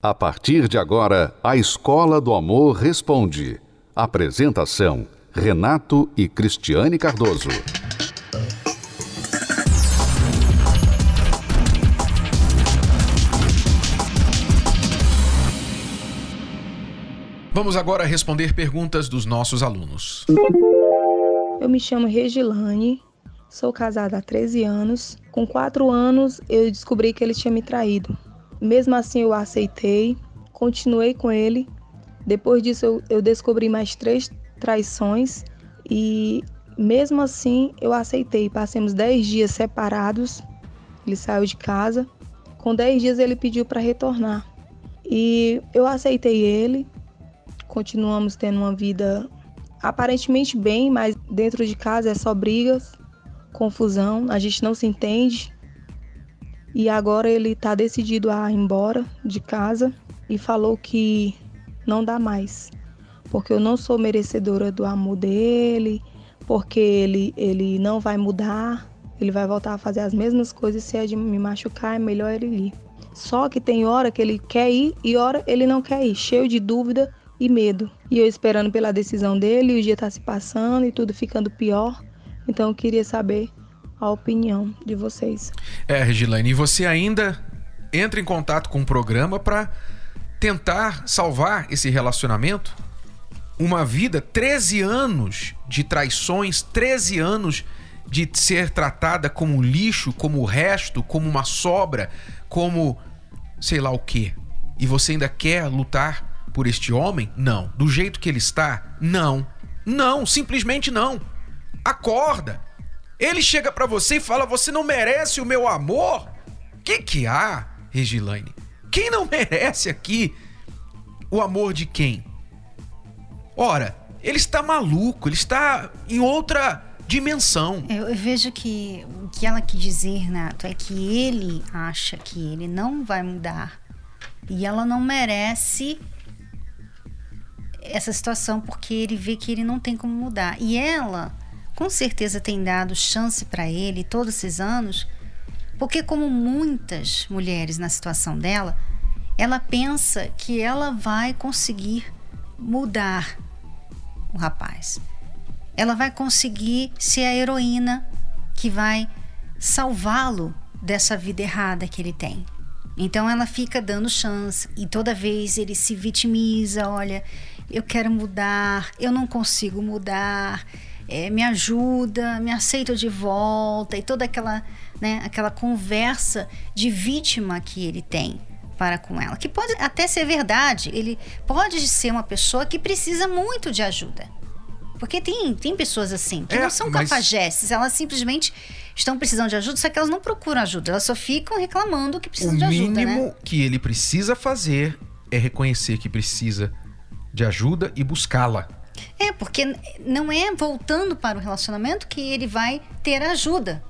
A partir de agora, a Escola do Amor Responde. Apresentação: Renato e Cristiane Cardoso. Vamos agora responder perguntas dos nossos alunos. Eu me chamo Regilane, sou casada há 13 anos. Com 4 anos, eu descobri que ele tinha me traído. Mesmo assim, eu aceitei, continuei com ele. Depois disso, eu, eu descobri mais três traições e, mesmo assim, eu aceitei. Passamos 10 dias separados. Ele saiu de casa. Com 10 dias, ele pediu para retornar. E eu aceitei ele. Continuamos tendo uma vida aparentemente bem, mas dentro de casa é só brigas, confusão, a gente não se entende. E agora ele está decidido a ir embora de casa e falou que não dá mais, porque eu não sou merecedora do amor dele, porque ele, ele não vai mudar, ele vai voltar a fazer as mesmas coisas, se é de me machucar, é melhor ele ir. Só que tem hora que ele quer ir e hora ele não quer ir, cheio de dúvida e medo. E eu esperando pela decisão dele, o dia está se passando e tudo ficando pior. Então eu queria saber a opinião de vocês. É, Regilane, e você ainda entra em contato com o programa para tentar salvar esse relacionamento? Uma vida, 13 anos de traições, 13 anos de ser tratada como lixo, como resto, como uma sobra, como sei lá o quê. E você ainda quer lutar por este homem? Não. Do jeito que ele está? Não. Não, simplesmente não. Acorda. Ele chega para você e fala: "Você não merece o meu amor". Que que há, Regilane? Quem não merece aqui o amor de quem? Ora, ele está maluco, ele está em outra dimensão. Eu, eu vejo que o que ela quis dizer, Nato, é que ele acha que ele não vai mudar e ela não merece essa situação porque ele vê que ele não tem como mudar. E ela com certeza tem dado chance para ele todos esses anos, porque, como muitas mulheres na situação dela, ela pensa que ela vai conseguir mudar o rapaz. Ela vai conseguir ser a heroína que vai salvá-lo dessa vida errada que ele tem. Então ela fica dando chance e toda vez ele se vitimiza, olha, eu quero mudar, eu não consigo mudar, é, me ajuda, me aceita de volta e toda aquela, né, aquela conversa de vítima que ele tem para com ela, que pode até ser verdade. Ele pode ser uma pessoa que precisa muito de ajuda. Porque tem, tem pessoas assim, que é, não são mas... elas simplesmente estão precisando de ajuda, só que elas não procuram ajuda, elas só ficam reclamando que precisam de ajuda. O mínimo né? que ele precisa fazer é reconhecer que precisa de ajuda e buscá-la. É, porque não é voltando para o relacionamento que ele vai ter ajuda.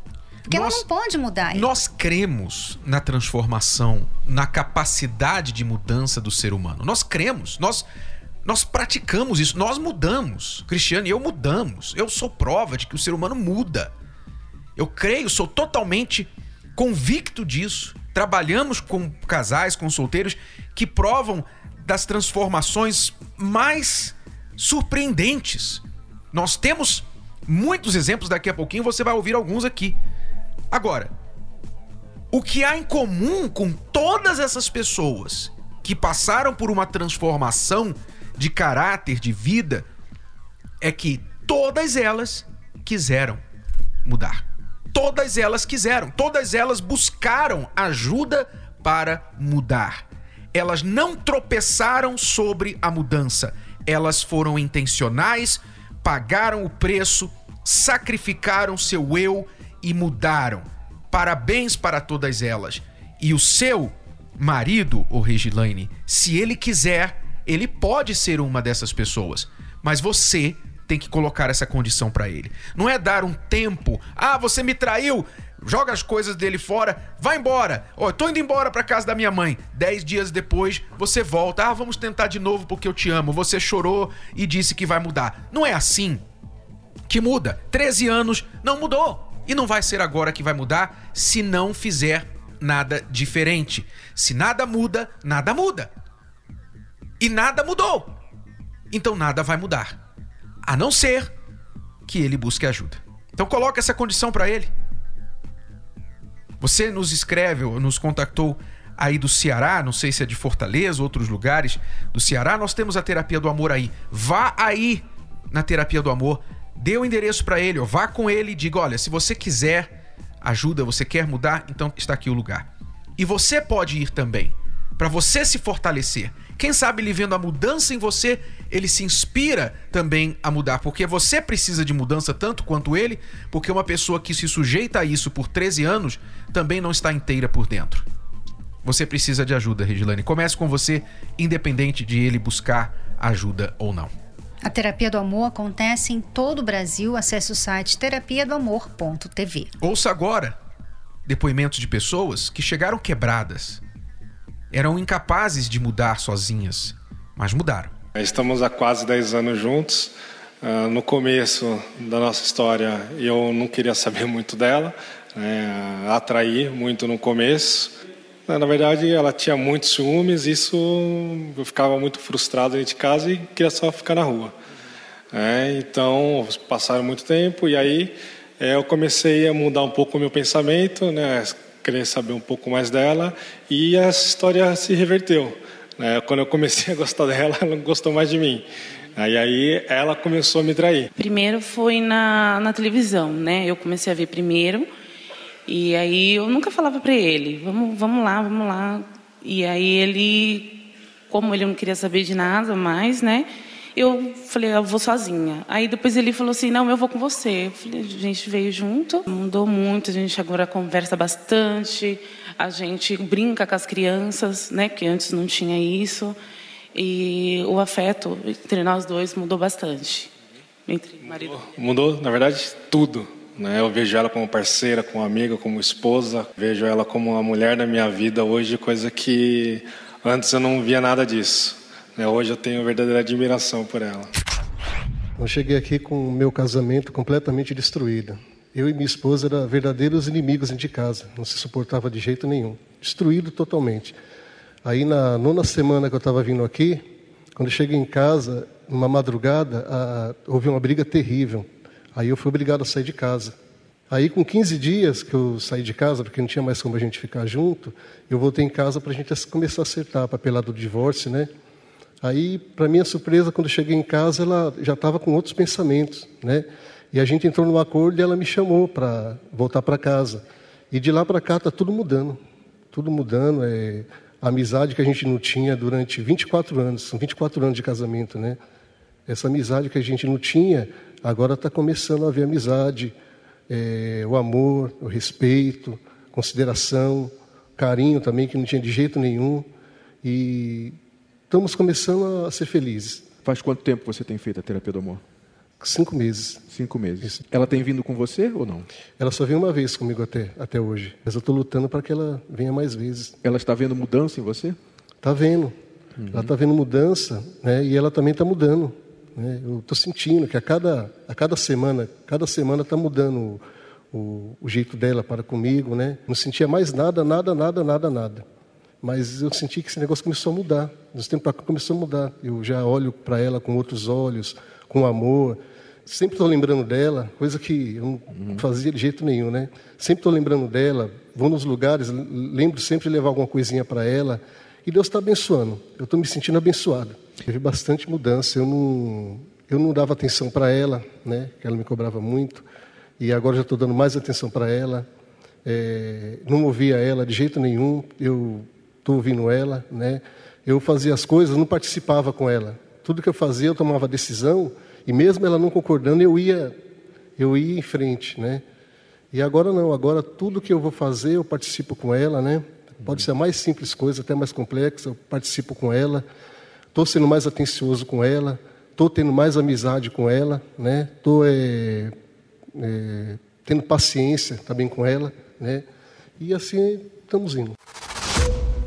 Porque nós, ela não pode mudar. Nós cremos na transformação, na capacidade de mudança do ser humano. Nós cremos, nós nós praticamos isso, nós mudamos. Cristiano e eu mudamos. Eu sou prova de que o ser humano muda. Eu creio, sou totalmente convicto disso. Trabalhamos com casais, com solteiros que provam das transformações mais surpreendentes. Nós temos muitos exemplos, daqui a pouquinho você vai ouvir alguns aqui. Agora, o que há em comum com todas essas pessoas que passaram por uma transformação de caráter, de vida, é que todas elas quiseram mudar. Todas elas quiseram, todas elas buscaram ajuda para mudar. Elas não tropeçaram sobre a mudança, elas foram intencionais, pagaram o preço, sacrificaram seu eu e mudaram. Parabéns para todas elas. E o seu marido, o Regilane, se ele quiser, ele pode ser uma dessas pessoas. Mas você tem que colocar essa condição para ele. Não é dar um tempo. Ah, você me traiu joga as coisas dele fora, vai embora. Ó, oh, tô indo embora pra casa da minha mãe. Dez dias depois, você volta. Ah, vamos tentar de novo porque eu te amo. Você chorou e disse que vai mudar. Não é assim que muda. 13 anos não mudou. E não vai ser agora que vai mudar se não fizer nada diferente. Se nada muda, nada muda. E nada mudou. Então nada vai mudar. A não ser que ele busque ajuda. Então coloca essa condição para ele. Você nos escreve, nos contactou aí do Ceará, não sei se é de Fortaleza, outros lugares do Ceará, nós temos a terapia do amor aí. Vá aí na terapia do amor, dê o endereço para ele, ó, vá com ele e diga: olha, se você quiser ajuda, você quer mudar, então está aqui o lugar. E você pode ir também, para você se fortalecer. Quem sabe ele vendo a mudança em você, ele se inspira também a mudar, porque você precisa de mudança tanto quanto ele, porque uma pessoa que se sujeita a isso por 13 anos também não está inteira por dentro. Você precisa de ajuda, Regilane. Comece com você, independente de ele buscar ajuda ou não. A terapia do amor acontece em todo o Brasil. Acesse o site terapiadoamor.tv. Ouça agora depoimentos de pessoas que chegaram quebradas, eram incapazes de mudar sozinhas, mas mudaram. Estamos há quase 10 anos juntos. Uh, no começo da nossa história, eu não queria saber muito dela, né? atraí muito no começo. Na verdade, ela tinha muitos ciúmes, isso eu ficava muito frustrado dentro de casa e queria só ficar na rua. É, então, passaram muito tempo e aí é, eu comecei a mudar um pouco o meu pensamento, né, querer saber um pouco mais dela e essa história se reverteu. Né? Quando eu comecei a gostar dela, ela não gostou mais de mim. Aí, aí ela começou a me trair. Primeiro foi na, na televisão, né? Eu comecei a ver primeiro e aí eu nunca falava para ele, vamos, vamos lá, vamos lá. E aí ele, como ele não queria saber de nada mais, né? Eu falei, eu vou sozinha. Aí depois ele falou assim, não, eu vou com você. Eu falei, a gente veio junto, mudou muito, a gente agora conversa bastante, a gente brinca com as crianças, né? Que antes não tinha isso. E o afeto entre nós dois mudou bastante. Entre marido Mudou, mudou na verdade, tudo né? Eu vejo ela como parceira, como amiga, como esposa. Vejo ela como uma mulher da minha vida hoje, coisa que antes eu não via nada disso. Né? Hoje eu tenho verdadeira admiração por ela. Eu cheguei aqui com o meu casamento completamente destruído. Eu e minha esposa eram verdadeiros inimigos de casa, não se suportava de jeito nenhum, destruído totalmente. Aí na nona semana que eu estava vindo aqui, quando cheguei em casa, numa madrugada, a, houve uma briga terrível. Aí eu fui obrigado a sair de casa. Aí, com 15 dias que eu saí de casa, porque não tinha mais como a gente ficar junto, eu voltei em casa para a gente começar a acertar a papelada do divórcio, né? Aí, para minha surpresa, quando cheguei em casa, ela já estava com outros pensamentos, né? E a gente entrou num acordo e ela me chamou para voltar para casa. E de lá para cá está tudo mudando, tudo mudando. É a amizade que a gente não tinha durante 24 anos, são 24 anos de casamento, né? Essa amizade que a gente não tinha, Agora está começando a haver amizade, é, o amor, o respeito, consideração, carinho também, que não tinha de jeito nenhum. E estamos começando a ser felizes. Faz quanto tempo você tem feito a terapia do amor? Cinco meses. Cinco meses. Isso. Ela tem vindo com você ou não? Ela só veio uma vez comigo até, até hoje. Mas eu estou lutando para que ela venha mais vezes. Ela está vendo mudança em você? Está vendo. Uhum. Ela está vendo mudança né? e ela também está mudando. Né? Eu estou sentindo que a cada, a cada semana, cada semana está mudando o, o, o, jeito dela para comigo, né? Não sentia mais nada, nada, nada, nada, nada. Mas eu senti que esse negócio começou a mudar. Nos tempos para cá começou a mudar. Eu já olho para ela com outros olhos, com amor. Sempre estou lembrando dela, coisa que eu não uhum. fazia de jeito nenhum, né? Sempre estou lembrando dela. Vou nos lugares, lembro sempre de levar alguma coisinha para ela. E Deus está abençoando. Eu estou me sentindo abençoado. Teve bastante mudança. Eu não, eu não dava atenção para ela, né? Ela me cobrava muito. E agora já estou dando mais atenção para ela. É, não ouvia ela de jeito nenhum. Eu estou ouvindo ela, né? Eu fazia as coisas, não participava com ela. Tudo que eu fazia, eu tomava decisão. E mesmo ela não concordando, eu ia, eu ia em frente, né? E agora não. Agora tudo que eu vou fazer, eu participo com ela, né? Pode ser a mais simples coisa, até mais complexa, eu participo com ela estou sendo mais atencioso com ela, estou tendo mais amizade com ela, né? Estou é, é, tendo paciência também com ela, né? E assim estamos indo.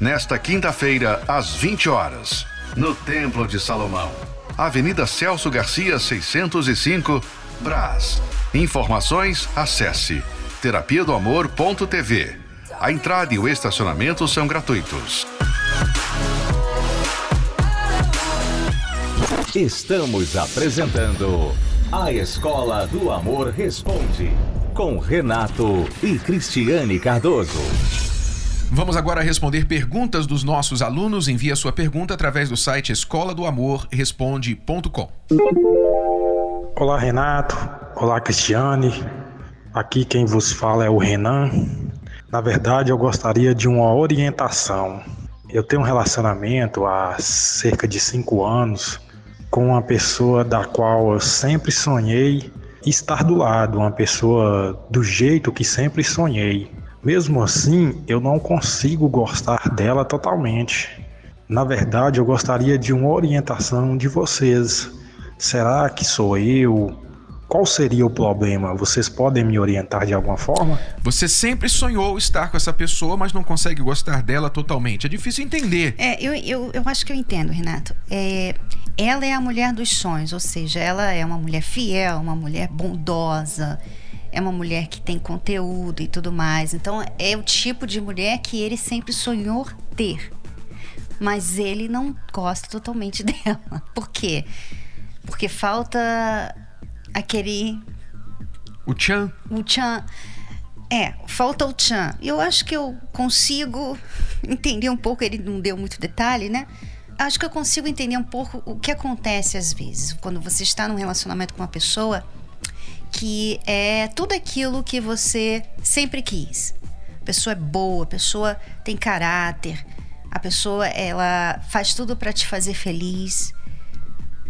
Nesta quinta-feira, às 20 horas, no Templo de Salomão, Avenida Celso Garcia, 605, Brás. Informações, acesse terapia do amor.tv. A entrada e o estacionamento são gratuitos. Estamos apresentando A Escola do Amor Responde, com Renato e Cristiane Cardoso. Vamos agora responder perguntas dos nossos alunos. Envie a sua pergunta através do site escola do amor responde.com. Olá, Renato. Olá, Cristiane. Aqui quem vos fala é o Renan. Na verdade, eu gostaria de uma orientação. Eu tenho um relacionamento há cerca de cinco anos com uma pessoa da qual eu sempre sonhei estar do lado, uma pessoa do jeito que sempre sonhei. Mesmo assim, eu não consigo gostar dela totalmente. Na verdade, eu gostaria de uma orientação de vocês. Será que sou eu? Qual seria o problema? Vocês podem me orientar de alguma forma? Você sempre sonhou estar com essa pessoa, mas não consegue gostar dela totalmente. É difícil entender. É, eu, eu, eu acho que eu entendo, Renato. É, ela é a mulher dos sonhos, ou seja, ela é uma mulher fiel, uma mulher bondosa, é uma mulher que tem conteúdo e tudo mais. Então, é o tipo de mulher que ele sempre sonhou ter. Mas ele não gosta totalmente dela. Por quê? Porque falta aquele. O Chan? O Chan. É, falta o Chan. Eu acho que eu consigo entender um pouco, ele não deu muito detalhe, né? Acho que eu consigo entender um pouco o que acontece às vezes quando você está num relacionamento com uma pessoa que é tudo aquilo que você sempre quis. A pessoa é boa, a pessoa tem caráter, a pessoa ela faz tudo para te fazer feliz.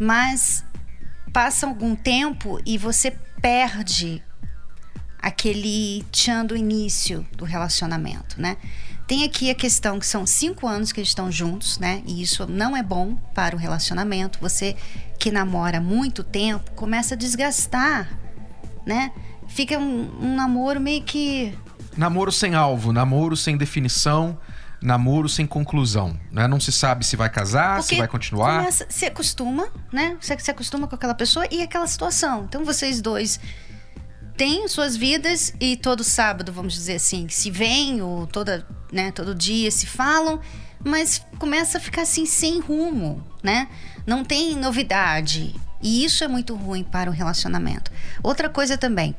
Mas passa algum tempo e você perde aquele tchan do início do relacionamento, né? Tem aqui a questão que são cinco anos que eles estão juntos, né? E isso não é bom para o relacionamento. Você que namora muito tempo começa a desgastar, né? Fica um, um namoro meio que. Namoro sem alvo, namoro sem definição namoro sem conclusão, né? Não se sabe se vai casar, Porque se vai continuar. Começa, se acostuma, né? Você se acostuma com aquela pessoa e aquela situação. Então vocês dois têm suas vidas e todo sábado, vamos dizer assim, se veem ou toda, né, todo dia se falam, mas começa a ficar assim sem rumo, né? Não tem novidade. E isso é muito ruim para o relacionamento. Outra coisa também,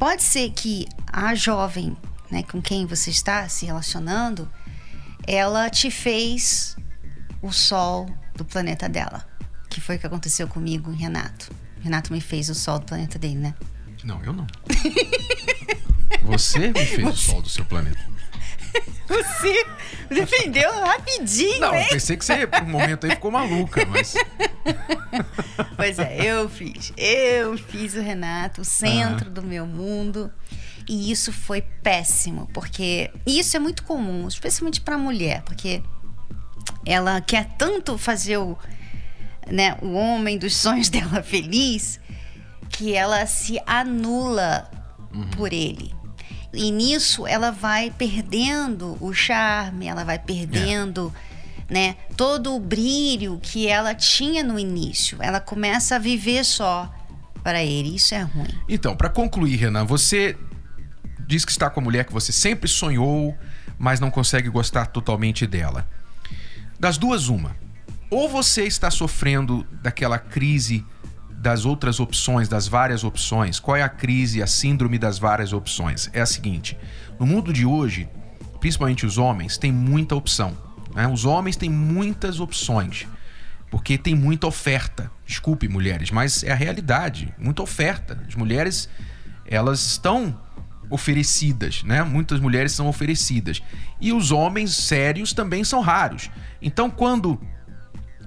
pode ser que a jovem, né, com quem você está se relacionando, ela te fez o sol do planeta dela. Que foi o que aconteceu comigo, Renato. Renato me fez o sol do planeta dele, né? Não, eu não. Você me fez Você... o sol do seu planeta. Você defendeu rapidinho, Não, hein? pensei que você, por um momento aí, ficou maluca, mas. Pois é, eu fiz. Eu fiz o Renato, o centro uhum. do meu mundo. E isso foi péssimo, porque isso é muito comum, especialmente para a mulher, porque ela quer tanto fazer o, né, o homem dos sonhos dela feliz que ela se anula uhum. por ele. E nisso ela vai perdendo o charme, ela vai perdendo é. né, todo o brilho que ela tinha no início. Ela começa a viver só para ele. Isso é ruim. Então, para concluir, Renan, você diz que está com a mulher que você sempre sonhou, mas não consegue gostar totalmente dela. Das duas, uma. Ou você está sofrendo daquela crise das outras opções, das várias opções. Qual é a crise, a síndrome das várias opções? É a seguinte: no mundo de hoje, principalmente os homens, têm muita opção. Né? Os homens têm muitas opções, porque tem muita oferta. Desculpe, mulheres, mas é a realidade. Muita oferta. As mulheres, elas estão oferecidas, né? Muitas mulheres são oferecidas. E os homens sérios também são raros. Então, quando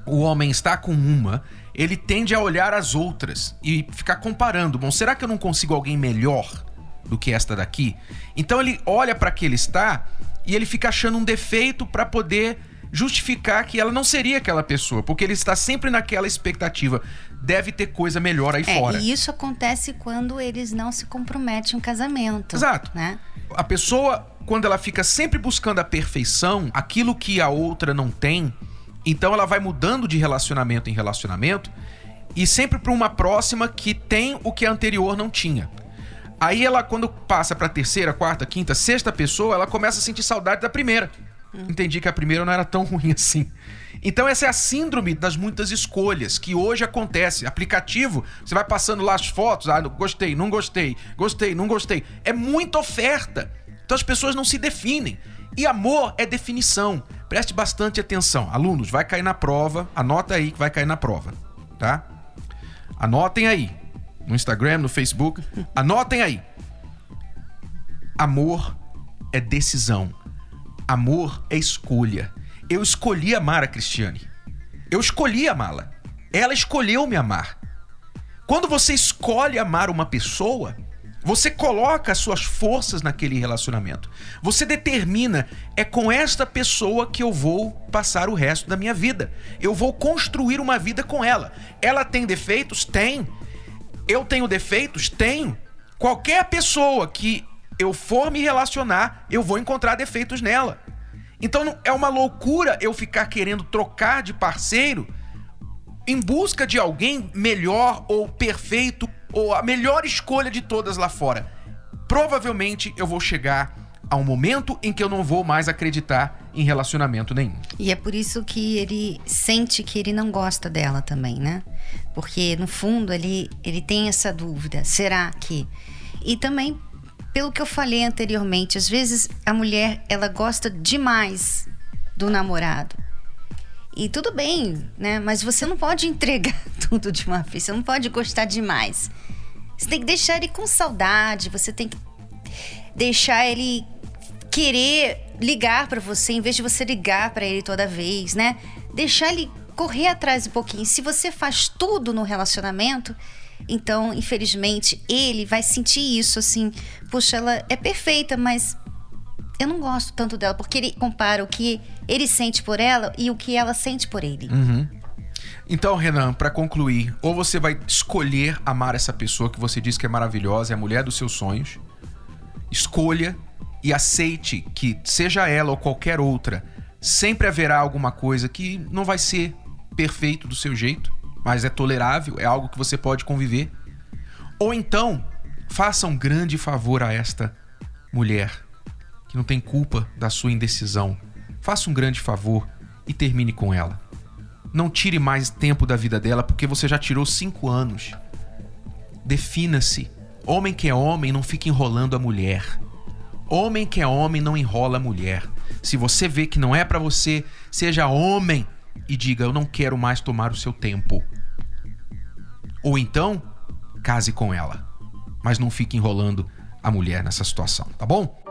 o homem está com uma, ele tende a olhar as outras e ficar comparando. Bom, será que eu não consigo alguém melhor? do que esta daqui. Então ele olha para que ele está e ele fica achando um defeito para poder justificar que ela não seria aquela pessoa, porque ele está sempre naquela expectativa. Deve ter coisa melhor aí É, fora. e isso acontece quando eles não se comprometem em um casamento. Exato. Né? A pessoa, quando ela fica sempre buscando a perfeição, aquilo que a outra não tem, então ela vai mudando de relacionamento em relacionamento e sempre para uma próxima que tem o que a anterior não tinha. Aí ela, quando passa para terceira, quarta, quinta, sexta pessoa, ela começa a sentir saudade da primeira. Entendi que a primeira não era tão ruim assim. Então essa é a síndrome das muitas escolhas que hoje acontece. Aplicativo, você vai passando lá as fotos, ah, gostei, não gostei, gostei, não gostei. É muita oferta. Então as pessoas não se definem. E amor é definição. Preste bastante atenção. Alunos, vai cair na prova, anota aí que vai cair na prova, tá? Anotem aí. No Instagram, no Facebook, anotem aí. Amor é decisão. Amor é escolha. Eu escolhi amar a Cristiane. Eu escolhi amá-la. Ela escolheu me amar. Quando você escolhe amar uma pessoa, você coloca as suas forças naquele relacionamento. Você determina, é com esta pessoa que eu vou passar o resto da minha vida. Eu vou construir uma vida com ela. Ela tem defeitos? Tem. Eu tenho defeitos? Tenho. Qualquer pessoa que eu for me relacionar, eu vou encontrar defeitos nela. Então é uma loucura eu ficar querendo trocar de parceiro em busca de alguém melhor ou perfeito ou a melhor escolha de todas lá fora. Provavelmente eu vou chegar a um momento em que eu não vou mais acreditar em relacionamento nenhum. E é por isso que ele sente que ele não gosta dela também, né? Porque no fundo ele, ele tem essa dúvida: será que? E também, pelo que eu falei anteriormente, às vezes a mulher ela gosta demais do namorado. E tudo bem, né? Mas você não pode entregar tudo de uma vez, você não pode gostar demais. Você tem que deixar ele com saudade, você tem que deixar ele querer ligar pra você em vez de você ligar pra ele toda vez, né? Deixar ele correr atrás um pouquinho. Se você faz tudo no relacionamento, então, infelizmente, ele vai sentir isso assim, puxa, ela é perfeita, mas eu não gosto tanto dela, porque ele compara o que ele sente por ela e o que ela sente por ele. Uhum. Então, Renan, pra concluir, ou você vai escolher amar essa pessoa que você diz que é maravilhosa, é a mulher dos seus sonhos. Escolha e aceite que, seja ela ou qualquer outra, sempre haverá alguma coisa que não vai ser perfeito do seu jeito, mas é tolerável, é algo que você pode conviver. Ou então, faça um grande favor a esta mulher que não tem culpa da sua indecisão. Faça um grande favor e termine com ela. Não tire mais tempo da vida dela porque você já tirou cinco anos. Defina-se. Homem que é homem não fica enrolando a mulher. Homem que é homem não enrola a mulher. Se você vê que não é pra você, seja homem e diga: Eu não quero mais tomar o seu tempo. Ou então, case com ela. Mas não fique enrolando a mulher nessa situação, tá bom?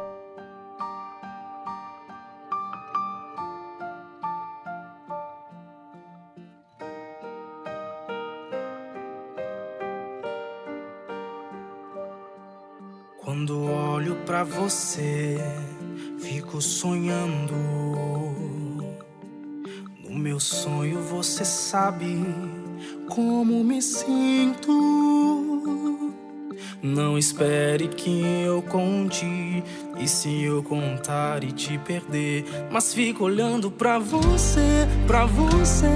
Você, fico sonhando. No meu sonho você sabe como me sinto. Não espere que eu conte. E se eu contar e te perder? Mas fico olhando pra você, pra você,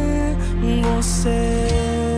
você.